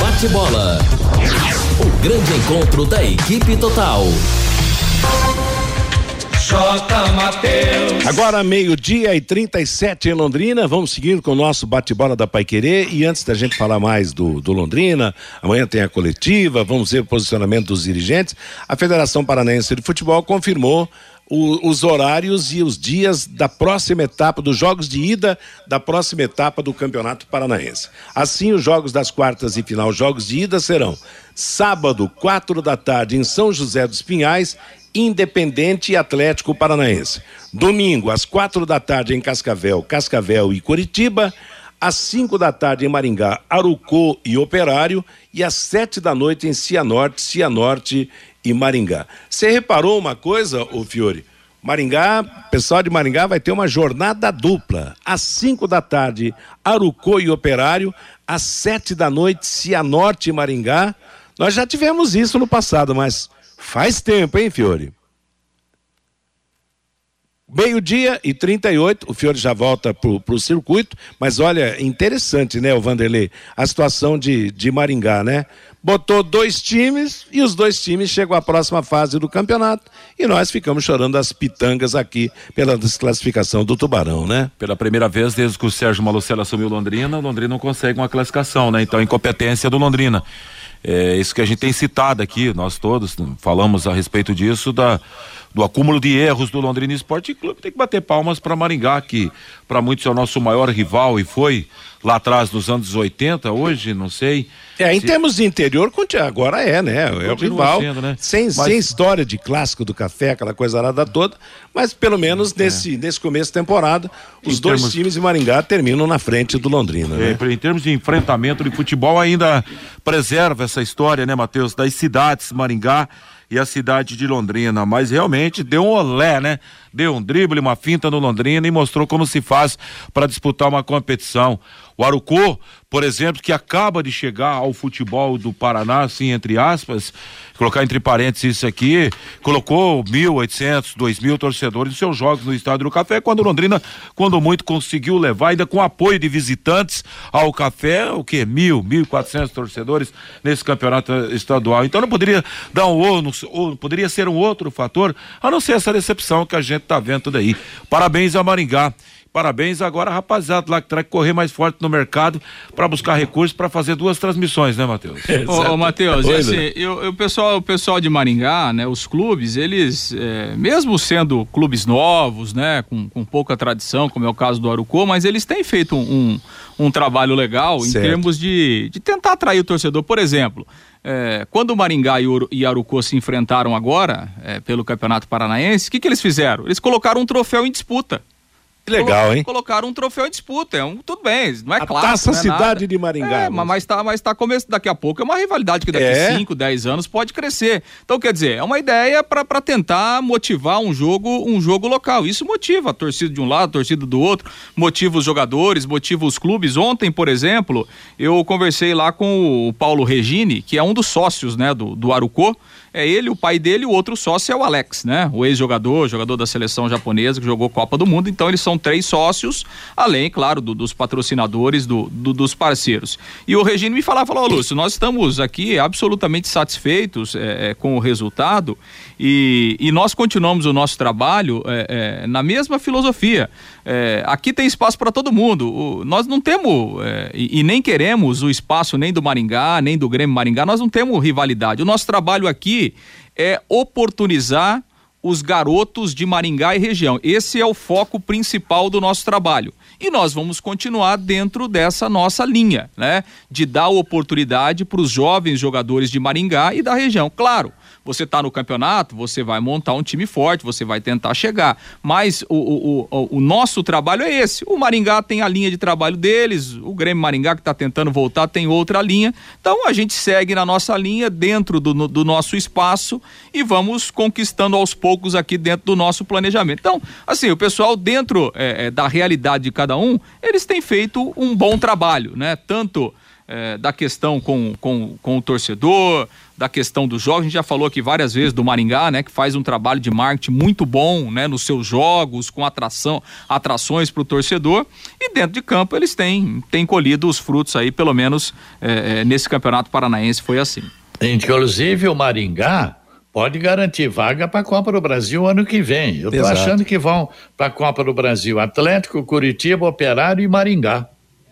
Bate bola. O grande encontro da equipe total. J. Mateus. Agora meio-dia e 37 em Londrina. Vamos seguindo com o nosso bate-bola da Paiquerê. E antes da gente falar mais do, do Londrina, amanhã tem a coletiva, vamos ver o posicionamento dos dirigentes. A Federação Paranaense de Futebol confirmou o, os horários e os dias da próxima etapa, dos jogos de ida da próxima etapa do Campeonato Paranaense. Assim, os jogos das quartas e final, jogos de ida serão sábado, quatro da tarde, em São José dos Pinhais, Independente e Atlético Paranaense. Domingo, às quatro da tarde, em Cascavel, Cascavel e Curitiba. Às cinco da tarde, em Maringá, Arucô e Operário. E às sete da noite, em Cianorte, Cianorte e Maringá. Você reparou uma coisa, ô Fiore? Maringá, pessoal de Maringá vai ter uma jornada dupla. Às 5 da tarde, Arucô e Operário. Às 7 da noite, Cianorte e Maringá. Nós já tivemos isso no passado, mas faz tempo, hein, Fiore? Meio-dia e 38, o Fiore já volta para o circuito, mas olha, interessante, né, o Vanderlei? A situação de, de Maringá, né? Botou dois times e os dois times chegam à próxima fase do campeonato e nós ficamos chorando as pitangas aqui pela desclassificação do Tubarão, né? Pela primeira vez desde que o Sérgio Malucello assumiu Londrina, o Londrina não consegue uma classificação, né? Então, incompetência do Londrina. É isso que a gente tem citado aqui, nós todos falamos a respeito disso, da, do acúmulo de erros do Londrina Esporte Clube. Tem que bater palmas para Maringá, que para muitos é o nosso maior rival e foi lá atrás dos anos 80, hoje, não sei. É, em se... termos de interior, agora é, né? É o rival. Sendo, né? sem, mas... sem história de clássico do café, aquela coisa arada toda, mas pelo menos é. nesse, nesse começo de temporada, os em dois termos... times de Maringá terminam na frente do Londrina. É, né? Em termos de enfrentamento de futebol, ainda preserva essa história, né, Matheus, das cidades Maringá e a cidade de Londrina, mas realmente deu um olé, né? Deu um drible, uma finta no Londrina e mostrou como se faz para disputar uma competição. O Arucô, por exemplo, que acaba de chegar ao futebol do Paraná, assim, entre aspas, colocar entre parênteses isso aqui, colocou 1.800, 2.000 torcedores nos seus jogos no Estádio do Café, quando Londrina, quando muito, conseguiu levar, ainda com apoio de visitantes ao Café, o que? Mil, 1.400 torcedores nesse campeonato estadual. Então não poderia dar um ou, ou poderia ser um outro fator, a não ser essa decepção que a gente está vendo daí. Parabéns a Maringá. Parabéns agora, rapaziada lá que terá que correr mais forte no mercado para buscar recursos para fazer duas transmissões, né, Matheus? ô, ô Matheus, assim, eu, eu, o, pessoal, o pessoal de Maringá, né, os clubes, eles, é, mesmo sendo clubes novos, né, com, com pouca tradição, como é o caso do Arucô, mas eles têm feito um, um, um trabalho legal certo. em termos de, de tentar atrair o torcedor. Por exemplo, é, quando o Maringá e Arucô se enfrentaram agora, é, pelo Campeonato Paranaense, o que, que eles fizeram? Eles colocaram um troféu em disputa Que legal, hein? Colocaram um troféu em disputa. É um, tudo bem, não é clássico. Taça não é Cidade nada. de Maringá, É, mas, mas tá, mas tá começando daqui a pouco. É uma rivalidade que daqui É? 5, 10 anos pode crescer. Então, quer dizer, é uma ideia para tentar motivar um jogo, um jogo local. Isso motiva a torcida de um lado, a torcida do outro, motiva os jogadores, motiva os clubes. Ontem, por exemplo, eu conversei lá com o Paulo Regini, que é um dos sócios, né, do, do Arucô. É ele, o pai dele, o outro sócio é o Alex, né? O ex-jogador, jogador da seleção japonesa que jogou Copa do Mundo. Então eles são três sócios, além, claro, do- dos patrocinadores, do, do- dos parceiros. E o Regine me falava, falou, "Ô, Lúcio, nós estamos aqui absolutamente satisfeitos é, é, com o resultado e, e nós continuamos o nosso trabalho é, é, na mesma filosofia. É, aqui tem espaço para todo mundo. O- nós não temos é, e, e nem queremos o espaço nem do Maringá, nem do Grêmio Maringá, nós não temos rivalidade. O nosso trabalho aqui é oportunizar os garotos de Maringá e região. Esse é o foco principal do nosso trabalho. E nós vamos continuar dentro dessa nossa linha, né? De dar oportunidade para os jovens jogadores de Maringá e da região. Claro, você está no campeonato, você vai montar um time forte, você vai tentar chegar. Mas o, o, o, o nosso trabalho é esse. O Maringá tem a linha de trabalho deles, o Grêmio Maringá, que está tentando voltar, tem outra linha. Então a gente segue na nossa linha, dentro do, do nosso espaço e vamos conquistando aos poucos aqui dentro do nosso planejamento. Então, assim, o pessoal, dentro eh, eh, da realidade de cada um, eles têm feito um bom trabalho, né? Tanto eh, da questão com, com, com o torcedor, da questão dos jogos. A gente já falou aqui várias vezes do Maringá, né? Que faz um trabalho de marketing muito bom, né? Nos seus jogos, com atração, atrações para o torcedor. E dentro de campo eles têm, têm colhido os frutos aí, pelo menos eh, eh, nesse campeonato paranaense foi assim. Inclusive o Maringá pode garantir vaga para a Copa do Brasil ano que vem. Eu estou achando que vão para a Copa do Brasil Atlético, Curitiba, Operário e Maringá.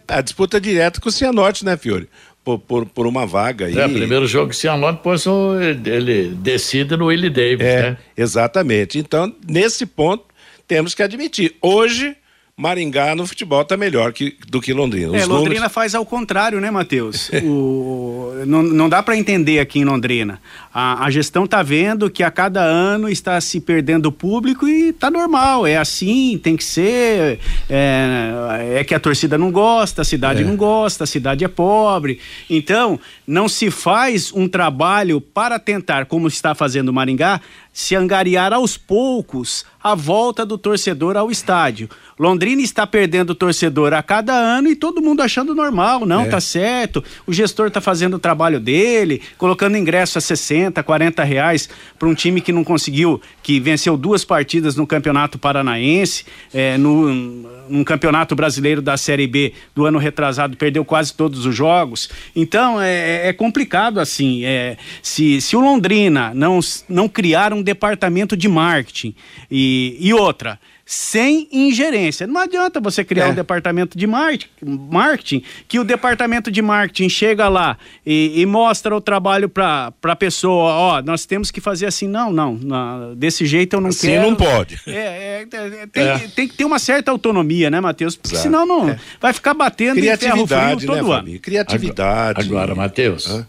A disputa direta com o Cianorte, né, Fiore? Por, por, por uma vaga aí. É, primeiro jogo que Cianorte, depois ele decide no Willie Davis, É, né? exatamente. Então, nesse ponto, temos que admitir. Hoje, Maringá no futebol está melhor que, do que Londrina. É, Os Londrina números- faz ao contrário, né, Matheus? O- não, não dá para entender aqui em Londrina. A, a gestão tá vendo que a cada ano está se perdendo público e tá normal. É assim, tem que ser. É, é que a torcida não gosta, a cidade É. não gosta, a cidade é pobre. Então, não se faz um trabalho para tentar, como está fazendo o Maringá, se angariar aos poucos a volta do torcedor ao estádio. Londrina está perdendo o torcedor a cada ano e todo mundo achando normal, não, É. tá certo. O gestor tá fazendo o trabalho dele, colocando ingresso a 60, 40 reais para um time que não conseguiu, que venceu duas partidas no Campeonato Paranaense, é, no, Campeonato Brasileiro da Série B do ano retrasado, perdeu quase todos os jogos. Então é, é complicado assim. É, se, se o Londrina não, não criar um departamento de marketing e, e outra sem ingerência. Não adianta você criar É. um departamento de marketing, que o departamento de marketing chega lá e, e mostra o trabalho para a pessoa, ó, nós temos que fazer assim. Não, não, na- desse jeito eu não Assim quero. não pode. É, é, é, tem, É. tem que ter uma certa autonomia, né, Matheus? Porque Exato. senão não É. vai ficar batendo em ferro frio Criatividade, todo né, ano. Criatividade. Agora, Matheus,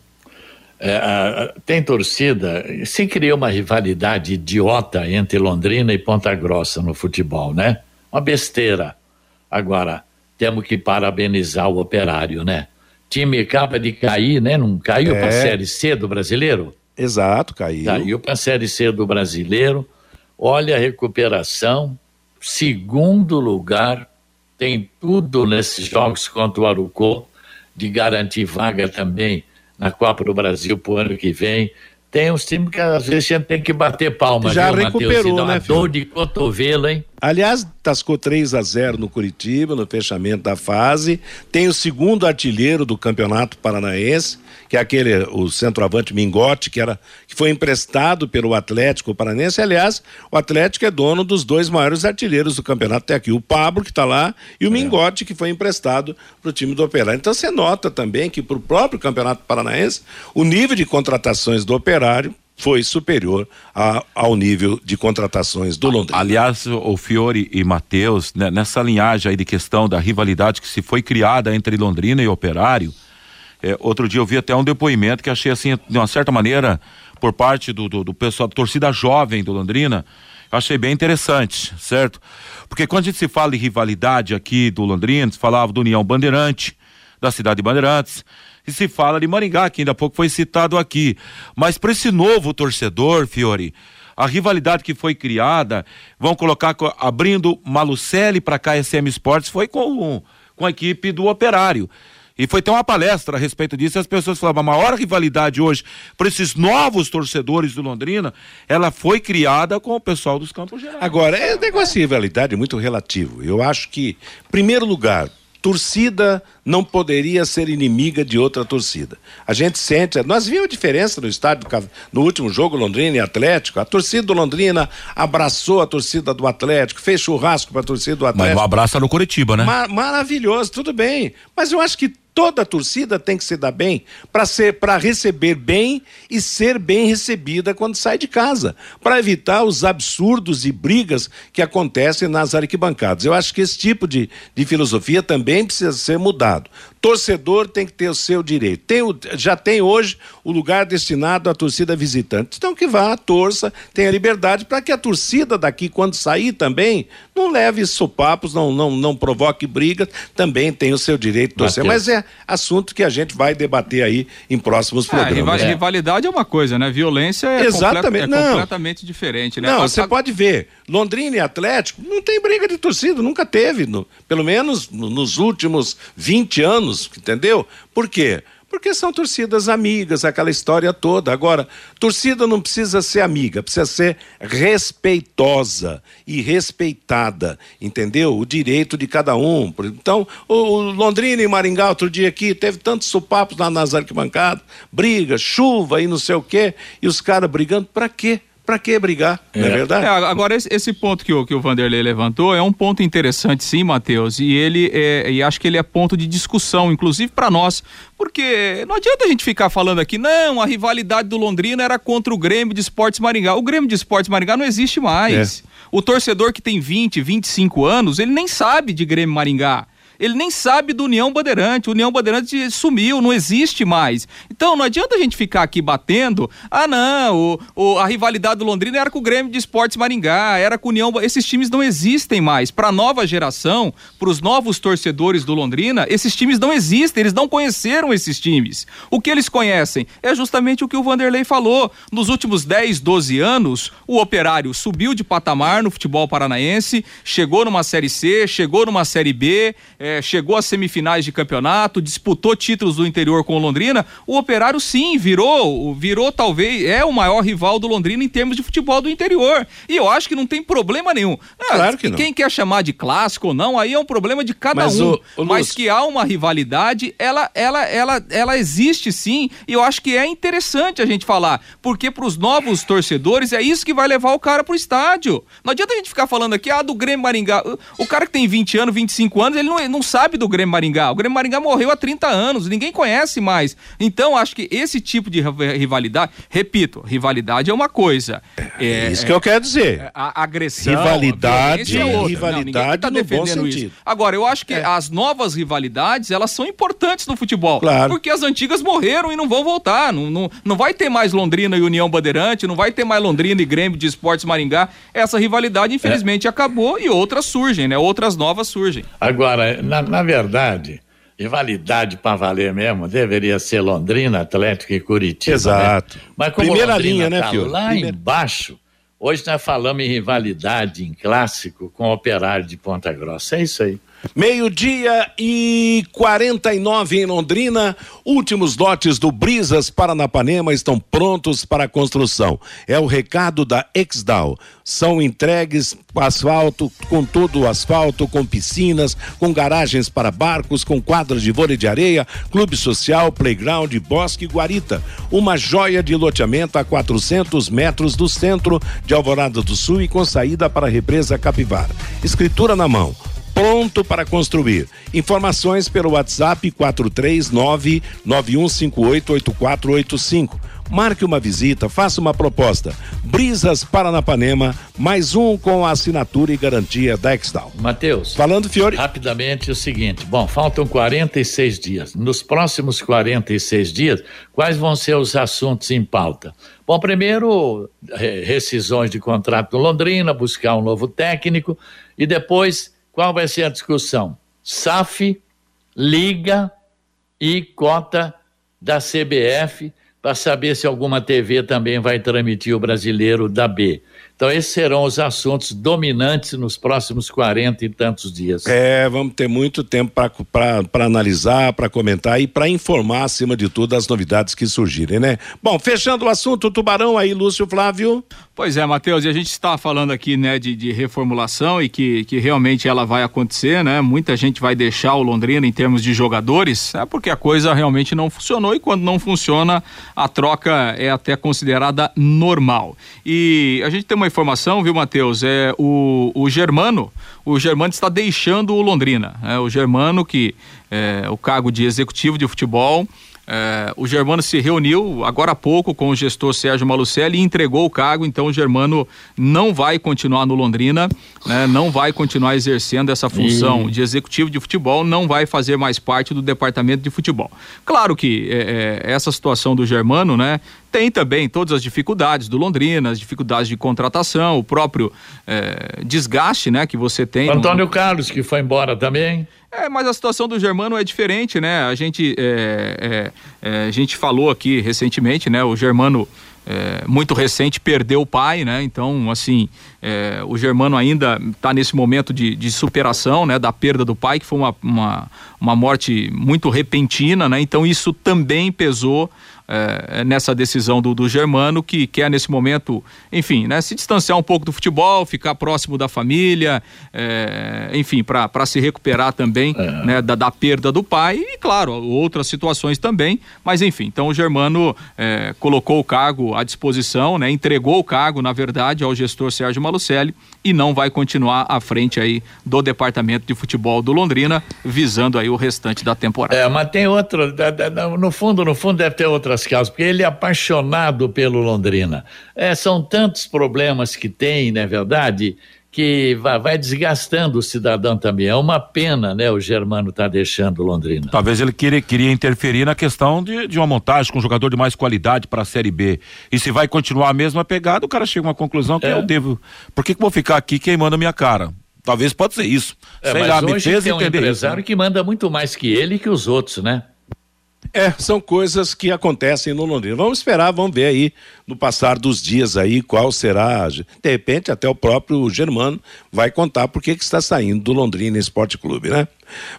é, tem torcida. Se criou uma rivalidade idiota entre Londrina e Ponta Grossa no futebol, né? Uma besteira. Agora, temos que parabenizar o operário, né? Time acaba de cair, né? Não caiu É. para a Série C do brasileiro? Exato, caiu. Caiu para a Série C do brasileiro. Olha a recuperação. Segundo lugar. Tem tudo nesses jogos contra o Arucô de garantir vaga também na Copa do Brasil pro ano que vem. Tem uns times que às vezes a gente tem que bater palma, Já viu, recuperou, dá uma né, dor de cotovelo, hein? Aliás, tascou 3 a 0 no Curitiba, no fechamento da fase. Tem o segundo artilheiro do Campeonato Paranaense, que é aquele, o centroavante Mingote, que, era, que foi emprestado pelo Atlético Paranaense. Aliás, o Atlético é dono dos dois maiores artilheiros do campeonato até aqui, o Pablo, que está lá, e o Mingote, que foi emprestado para o time do Operário. Então você nota também que para o próprio Campeonato Paranaense, o nível de contratações do Operário foi superior a- ao nível de contratações do Londrina. Aliás, o Fiore e Matheus, né, nessa linhagem aí de questão da rivalidade que se foi criada entre Londrina e Operário, é, outro dia eu vi até um depoimento que achei assim, de uma certa maneira, por parte do, do, do pessoal, da torcida jovem do Londrina, achei bem interessante, certo? Porque quando a gente se fala em rivalidade aqui do Londrina, se falava do União Bandeirante, da cidade de Bandeirantes, e se fala de Maringá, que ainda há pouco foi citado aqui. Mas para esse novo torcedor, Fiore, a rivalidade que foi criada, vão colocar co- abrindo Malucelli para KSM Esportes, foi com, com a equipe do Operário. E foi ter uma palestra a respeito disso, e as pessoas falavam, a maior rivalidade hoje para esses novos torcedores do Londrina, ela foi criada com o pessoal dos Campos Gerais. Agora, é um negócio de rivalidade muito relativo. Eu acho que, em primeiro lugar, torcida não poderia ser inimiga de outra torcida. A gente sente, nós vimos a diferença no estádio no último jogo Londrina e Atlético. A torcida do Londrina abraçou a torcida do Atlético, fez churrasco para a torcida do Mas Atlético. um abraço no Curitiba, né? Ma- maravilhoso, tudo bem. Mas eu acho que toda a torcida tem que se dar bem para ser para receber bem e ser bem recebida quando sai de casa, para evitar os absurdos e brigas que acontecem nas arquibancadas. Eu acho que esse tipo de, de filosofia também precisa ser mudado. Torcedor tem que ter o seu direito. Tem o- já tem hoje o lugar destinado à torcida visitante. Então que vá, torça, tenha liberdade para que a torcida daqui, quando sair também, não leve sopapos, não, não, não provoque brigas, também tem o seu direito de torcer. Mas é assunto que a gente vai debater aí em próximos É, programas. É. rivalidade é uma coisa, né? Violência é, Exatamente, comple- é completamente diferente, né? Não, A- você a- pode ver, Londrina e Atlético não tem briga de torcida, nunca teve, no- pelo menos no- nos últimos 20 anos, entendeu? Por quê? Porque são torcidas amigas, aquela história toda. Agora, torcida não precisa ser amiga, precisa ser respeitosa e respeitada, entendeu? O direito de cada um. Então, o, Londrina e Maringá, outro dia aqui, teve tantos supapos lá nas arquibancadas, briga, chuva e não sei o quê, e os caras brigando, pra quê? Pra que brigar? Não é verdade? É, agora, esse, esse ponto que o, que o Vanderlei levantou é um ponto interessante, sim, Matheus, e ele é, e acho que ele é ponto de discussão, inclusive para nós, porque não adianta a gente ficar falando aqui, não, a rivalidade do Londrina era contra o Grêmio de Esportes Maringá. O Grêmio de Esportes Maringá não existe mais. O torcedor que tem 20, 25 anos, ele nem sabe de Grêmio Maringá. Ele nem sabe do União Bandeirante. O União Bandeirante sumiu, não existe mais. Então não adianta a gente ficar aqui batendo. Ah, não, o, o- a rivalidade do Londrina era com o Grêmio de Esportes Maringá, era com o União. Esses times não existem mais. Para a nova geração, para os novos torcedores do Londrina, esses times não existem, eles não conheceram esses times. O que eles conhecem é justamente o que o Vanderlei falou. Nos últimos 10, 12 anos, o operário subiu de patamar no futebol paranaense, chegou numa Série C, chegou numa Série B, eh, chegou às semifinais de campeonato, disputou títulos do interior com o Londrina. O operário, sim, virou, virou talvez, é o maior rival do Londrina em termos de futebol do interior. E eu acho que não tem problema nenhum. Ah, Claro que não. Quem quer chamar de clássico ou não, aí é um problema de cada Mas um. o- o Mas Lúcio- que há uma rivalidade, ela, ela, ela, ela existe sim, e eu acho que é interessante a gente falar, porque para os novos torcedores é isso que vai levar o cara pro estádio. Não adianta a gente ficar falando aqui, ah, do Grêmio Maringá. O cara que tem 20 anos, 25 anos, ele não, não sabe do Grêmio Maringá. O Grêmio Maringá morreu há 30 anos, ninguém conhece mais. Então, acho que esse tipo de riva- rivalidade, repito, rivalidade é uma coisa. É, isso que eu quero dizer. A agressão, Rivalidade, é outra. rivalidade Não, ninguém tá no bom defendendo sentido. isso. Agora, eu acho que as novas rivalidades, elas são importantes no futebol. Claro. Porque as antigas morreram e não vão voltar. Não, não, não vai ter mais Londrina e União Bandeirante, não vai ter mais Londrina e Grêmio de Esportes Maringá. Essa rivalidade, infelizmente, acabou e outras surgem, né? Outras novas surgem. Agora, na, na verdade, rivalidade para valer mesmo deveria ser Londrina, Atlético e Curitiba. Exato. né? Mas como Primeira Londrina linha, né, tá Fiore? lá Primeira- embaixo, hoje nós falamos em rivalidade, em clássico, com o Operário de Ponta Grossa. É isso aí. Meio-dia e 49 em Londrina. Últimos lotes do Brisas Paranapanema estão prontos para construção. É o recado da Exdal. São entregues asfalto, com todo o asfalto, com piscinas, com garagens para barcos, com quadras de vôlei de areia, clube social, playground, bosque e guarita. Uma joia de loteamento a 400 metros do centro de Alvorada do Sul e com saída para a represa Capivara. Escritura na mão pronto para construir. Informações pelo WhatsApp 439 9158 8485. Marque uma visita, faça uma proposta. Brisas Paranapanema, mais um com a assinatura e garantia da Exdal. Matheus. Falando, Fiore. Rapidamente o seguinte: bom, faltam 46 dias. Nos próximos 46 dias, quais vão ser os assuntos em pauta? Bom, primeiro, rescisões de contrato com Londrina, buscar um novo técnico e depois, qual vai ser a discussão? SAF, Liga e cota da CBF para saber se alguma TV também vai transmitir o brasileiro da B. Então, esses serão os assuntos dominantes nos próximos 40 e tantos dias. É, vamos ter muito tempo para analisar, para comentar e para informar, acima de tudo, as novidades que surgirem, né? Bom, fechando o assunto, Tubarão aí, Lúcio Flávio. Pois é, Matheus, e a gente está falando aqui, né, de, de, reformulação e que, que realmente ela vai acontecer, né? Muita gente vai deixar o Londrina em termos de jogadores, é porque a coisa realmente não funcionou e quando não funciona, a troca é até considerada normal. E a gente tem uma uma informação, viu, Matheus? É o, o Germano, o Germano está deixando o Londrina. É, o Germano, que é o cargo de executivo de futebol. É, o Germano se reuniu agora há pouco com o gestor Sérgio Malucelli e entregou o cargo, então o Germano não vai continuar no Londrina, né, não vai continuar exercendo essa função e... de executivo de futebol, não vai fazer mais parte do departamento de futebol. Claro que é, é, essa situação do Germano, né, tem também todas as dificuldades do Londrina, as dificuldades de contratação, o próprio é, desgaste, né, que você tem. Antônio no... Carlos que foi embora também. É, mas a situação do Germano é diferente, né? A gente, é, é, é, a gente falou aqui recentemente, né? O Germano, é, muito recente, perdeu o pai, né? Então, assim, é, o Germano ainda está nesse momento de, de, superação, né? Da perda do pai, que foi uma, uma, uma morte muito repentina, né? Então, isso também pesou é, nessa decisão do, do, Germano, que quer nesse momento, enfim, né, se distanciar um pouco do futebol, ficar próximo da família, é, enfim, para se recuperar também é. né, da, da, perda do pai e, claro, outras situações também. Mas, enfim, então o Germano é, colocou o cargo à disposição, né, entregou o cargo, na verdade, ao gestor Sérgio Malucelli e não vai continuar à frente aí do departamento de futebol do Londrina, visando aí o restante da temporada. É, mas tem outro, no fundo, no fundo deve ter outra outras causas, porque ele é apaixonado pelo Londrina. É, são tantos problemas que tem, não é verdade? Que vai, vai, desgastando o cidadão também. É uma pena, né? O Germano tá deixando Londrina. Talvez ele queria, queria interferir na questão de, de uma montagem com um jogador de mais qualidade para a Série B. E se vai continuar a mesma pegada, o cara chega a uma conclusão que é. eu devo. Por que, que vou ficar aqui queimando a minha cara? Talvez pode ser isso. É, Sei lá, me fez tem um empresário isso, né? que manda muito mais que ele e que os outros, né? É, são coisas que acontecem no Londrina. Vamos esperar, vamos ver aí no passar dos dias aí qual será. De repente, até o próprio Germano vai contar por que está saindo do Londrina Esporte Clube, né?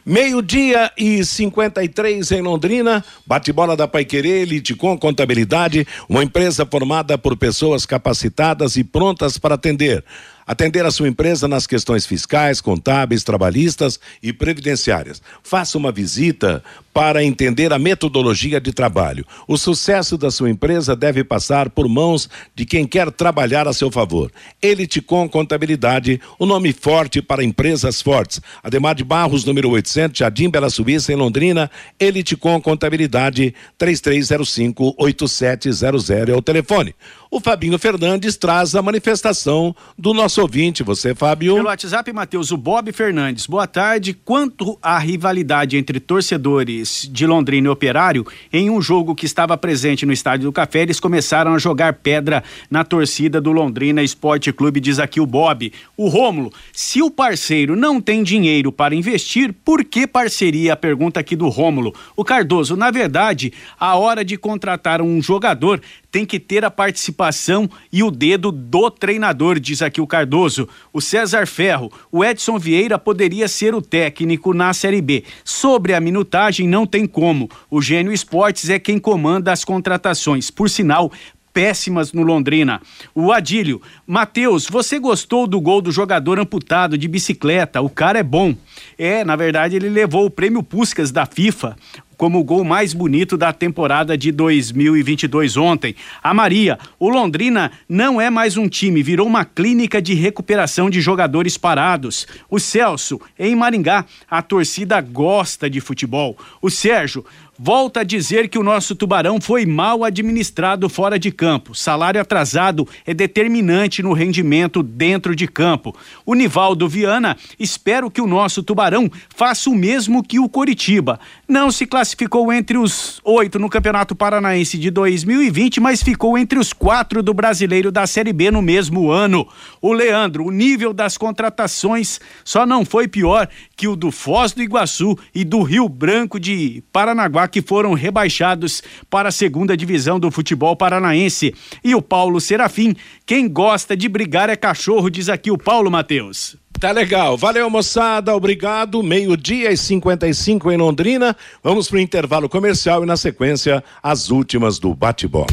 Meio-dia e 53 em Londrina, bate-bola da Paiquerê, Elite com Contabilidade, uma empresa formada por pessoas capacitadas e prontas para atender atender a sua empresa nas questões fiscais, contábeis, trabalhistas e previdenciárias. Faça uma visita para entender a metodologia de trabalho. O sucesso da sua empresa deve passar por mãos de quem quer trabalhar a seu favor. Elite com Contabilidade, o um nome forte para empresas fortes. Ademar de Barros, número 800, Jardim Bela Suíça, em Londrina. Elite com Contabilidade, 3305-8700 é o telefone. O Fabinho Fernandes traz a manifestação do nosso ouvinte. Você, Fábio? Pelo WhatsApp, Matheus, o Bob Fernandes. Boa tarde. Quanto à rivalidade entre torcedores de Londrina e Operário, em um jogo que estava presente no Estádio do Café, eles começaram a jogar pedra na torcida do Londrina Esporte Clube, diz aqui o Bob. O Rômulo, se o parceiro não tem dinheiro para investir, por que parceria? A pergunta aqui do Rômulo. O Cardoso, na verdade, a hora de contratar um jogador tem que ter a participação e o dedo do treinador, diz aqui o Cardoso. O César Ferro, o Edson Vieira poderia ser o técnico na Série B. Sobre a minutagem, não tem como. O Gênio Esportes é quem comanda as contratações. Por sinal, péssimas no Londrina. O Adílio, Matheus, você gostou do gol do jogador amputado de bicicleta? O cara é bom. É, na verdade, ele levou o prêmio Puscas da FIFA como o gol mais bonito da temporada de 2022 ontem. A Maria, o Londrina não é mais um time, virou uma clínica de recuperação de jogadores parados. O Celso, em Maringá, a torcida gosta de futebol. O Sérgio, volta a dizer que o nosso Tubarão foi mal administrado fora de campo. Salário atrasado é determinante no rendimento dentro de campo. O Nivaldo Viana, espero que o nosso Tubarão faça o mesmo que o Coritiba. Não se classificou entre os oito no Campeonato Paranaense de 2020, mas ficou entre os quatro do Brasileiro da Série B no mesmo ano. O Leandro, o nível das contratações só não foi pior que o do Foz do Iguaçu e do Rio Branco de Paranaguá, que foram rebaixados para a segunda divisão do futebol paranaense. E o Paulo Serafim, quem gosta de brigar é cachorro, diz aqui o Paulo Matheus. Tá legal. Valeu, moçada. Obrigado. Meio-dia e 55 em Londrina. Vamos pro intervalo comercial e na sequência as últimas do bate-bola.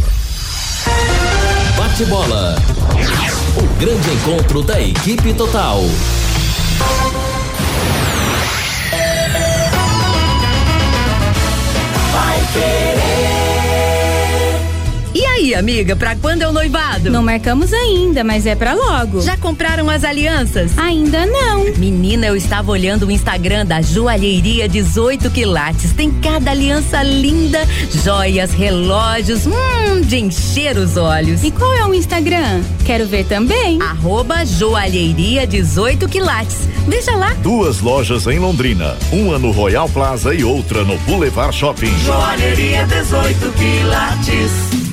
Bate-bola. O grande encontro da equipe total. E aí, amiga, pra quando é o noivado? Não marcamos ainda, mas é pra logo. Já compraram as alianças? Ainda não. Menina, eu estava olhando o Instagram da Joalheria 18 Quilates. Tem cada aliança linda, joias, relógios, hum, de encher os olhos. E qual é o Instagram? Quero ver também. Arroba Joalheria 18 Quilates. Veja lá. Duas lojas em Londrina, uma no Royal Plaza e outra no Boulevard Shopping. Joalheria 18 quilates.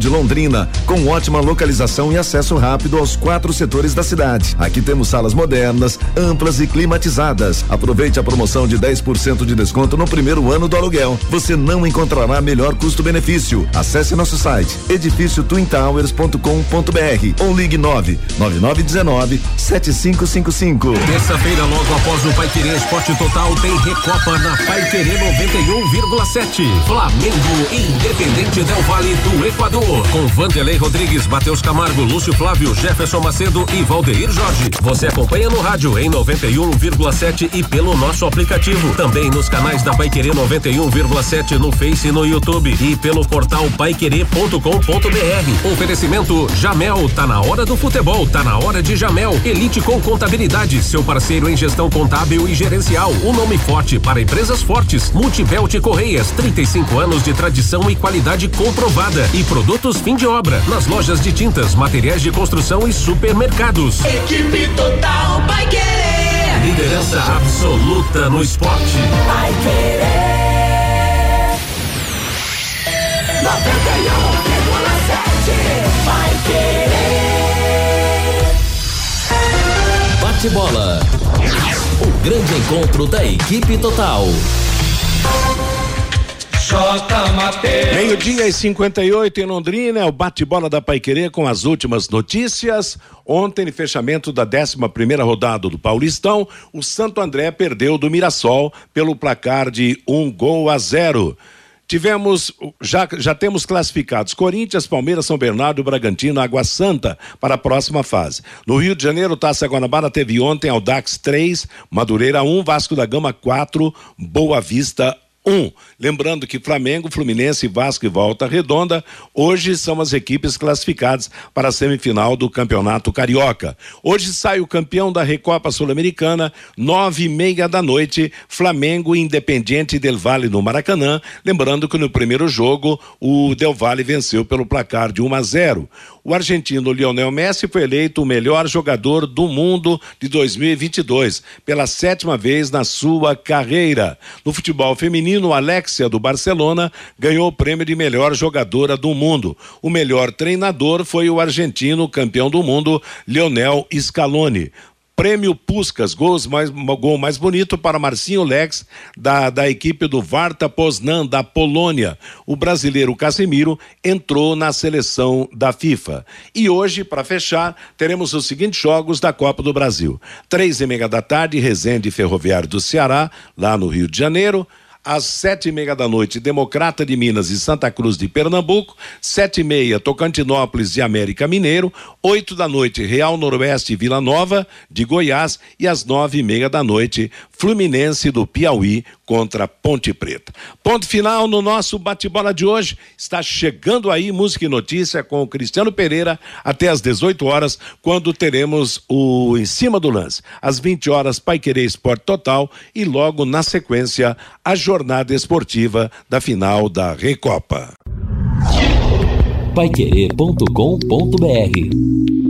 de Londrina, com ótima localização e acesso rápido aos quatro setores da cidade. Aqui temos salas modernas, amplas e climatizadas. Aproveite a promoção de 10% de desconto no primeiro ano do aluguel. Você não encontrará melhor custo-benefício. Acesse nosso site edifíciotwintowers.com.br ou ligue 9 9919 7555. Terça-feira, logo após o Pai Querer Esporte Total, tem Recopa na Pai Querer 91,7. Flamengo Independente Del Vale do Equador. Com Vanderlei Rodrigues, Matheus Camargo, Lúcio Flávio, Jefferson Macedo e Valdeir Jorge. Você acompanha no rádio em 91,7 e pelo nosso aplicativo. Também nos canais da Pai Querer 91,7 no Face e no YouTube e pelo portal paiquerer.com.br. Oferecimento Jamel, tá na hora do futebol, tá na hora de Jamel. Elite com contabilidade, seu parceiro em gestão contábil e gerencial. Um nome forte para empresas fortes. Multibelt Correias, 35 anos de tradição e qualidade comprovada. E produtos fim de obra nas lojas de tintas, materiais de construção e supermercados. Equipe total vai querer. Liderança absoluta no esporte. Vai querer. 91,7 vai querer. Bate-bola. O grande encontro da equipe total. Meio-dia e 58 em Londrina, é o bate-bola da Paiquerê com as últimas notícias. Ontem, no fechamento da 11 primeira rodada do Paulistão, o Santo André perdeu do Mirassol pelo placar de um gol a zero. Tivemos, já, já temos classificados Corinthians, Palmeiras, São Bernardo, Bragantino, Água Santa para a próxima fase. No Rio de Janeiro, Taça Guanabara teve ontem Aldax 3, Madureira 1, Vasco da Gama 4, Boa Vista um. Lembrando que Flamengo, Fluminense, Vasco e Volta Redonda hoje são as equipes classificadas para a semifinal do Campeonato Carioca. Hoje sai o campeão da Recopa Sul-Americana, nove e meia da noite, Flamengo Independiente Del Valle no Maracanã. Lembrando que no primeiro jogo o Del Valle venceu pelo placar de 1 a 0. O argentino Lionel Messi foi eleito o melhor jogador do mundo de 2022 pela sétima vez na sua carreira. No futebol feminino, Alexia do Barcelona ganhou o prêmio de melhor jogadora do mundo. O melhor treinador foi o argentino campeão do mundo Lionel Scaloni. Prêmio Puskas, gols mais, gol mais bonito para Marcinho Lex, da, da equipe do Varta Poznan, da Polônia. O brasileiro Casemiro entrou na seleção da FIFA. E hoje, para fechar, teremos os seguintes jogos da Copa do Brasil. Três e meia da tarde, Resende Ferroviário do Ceará, lá no Rio de Janeiro. Às sete e meia da noite, Democrata de Minas e Santa Cruz de Pernambuco. Sete e meia, Tocantinópolis e América Mineiro. Oito da noite, Real Noroeste e Vila Nova de Goiás. E às nove e meia da noite, Fluminense do Piauí contra Ponte Preta. Ponto final no nosso bate-bola de hoje. Está chegando aí música e notícia com o Cristiano Pereira até às 18 horas, quando teremos o Em Cima do Lance. Às 20 horas, Pai Querer Esporte Total e logo na sequência, a jornada esportiva da final da Recopa. Paiquerê.com.br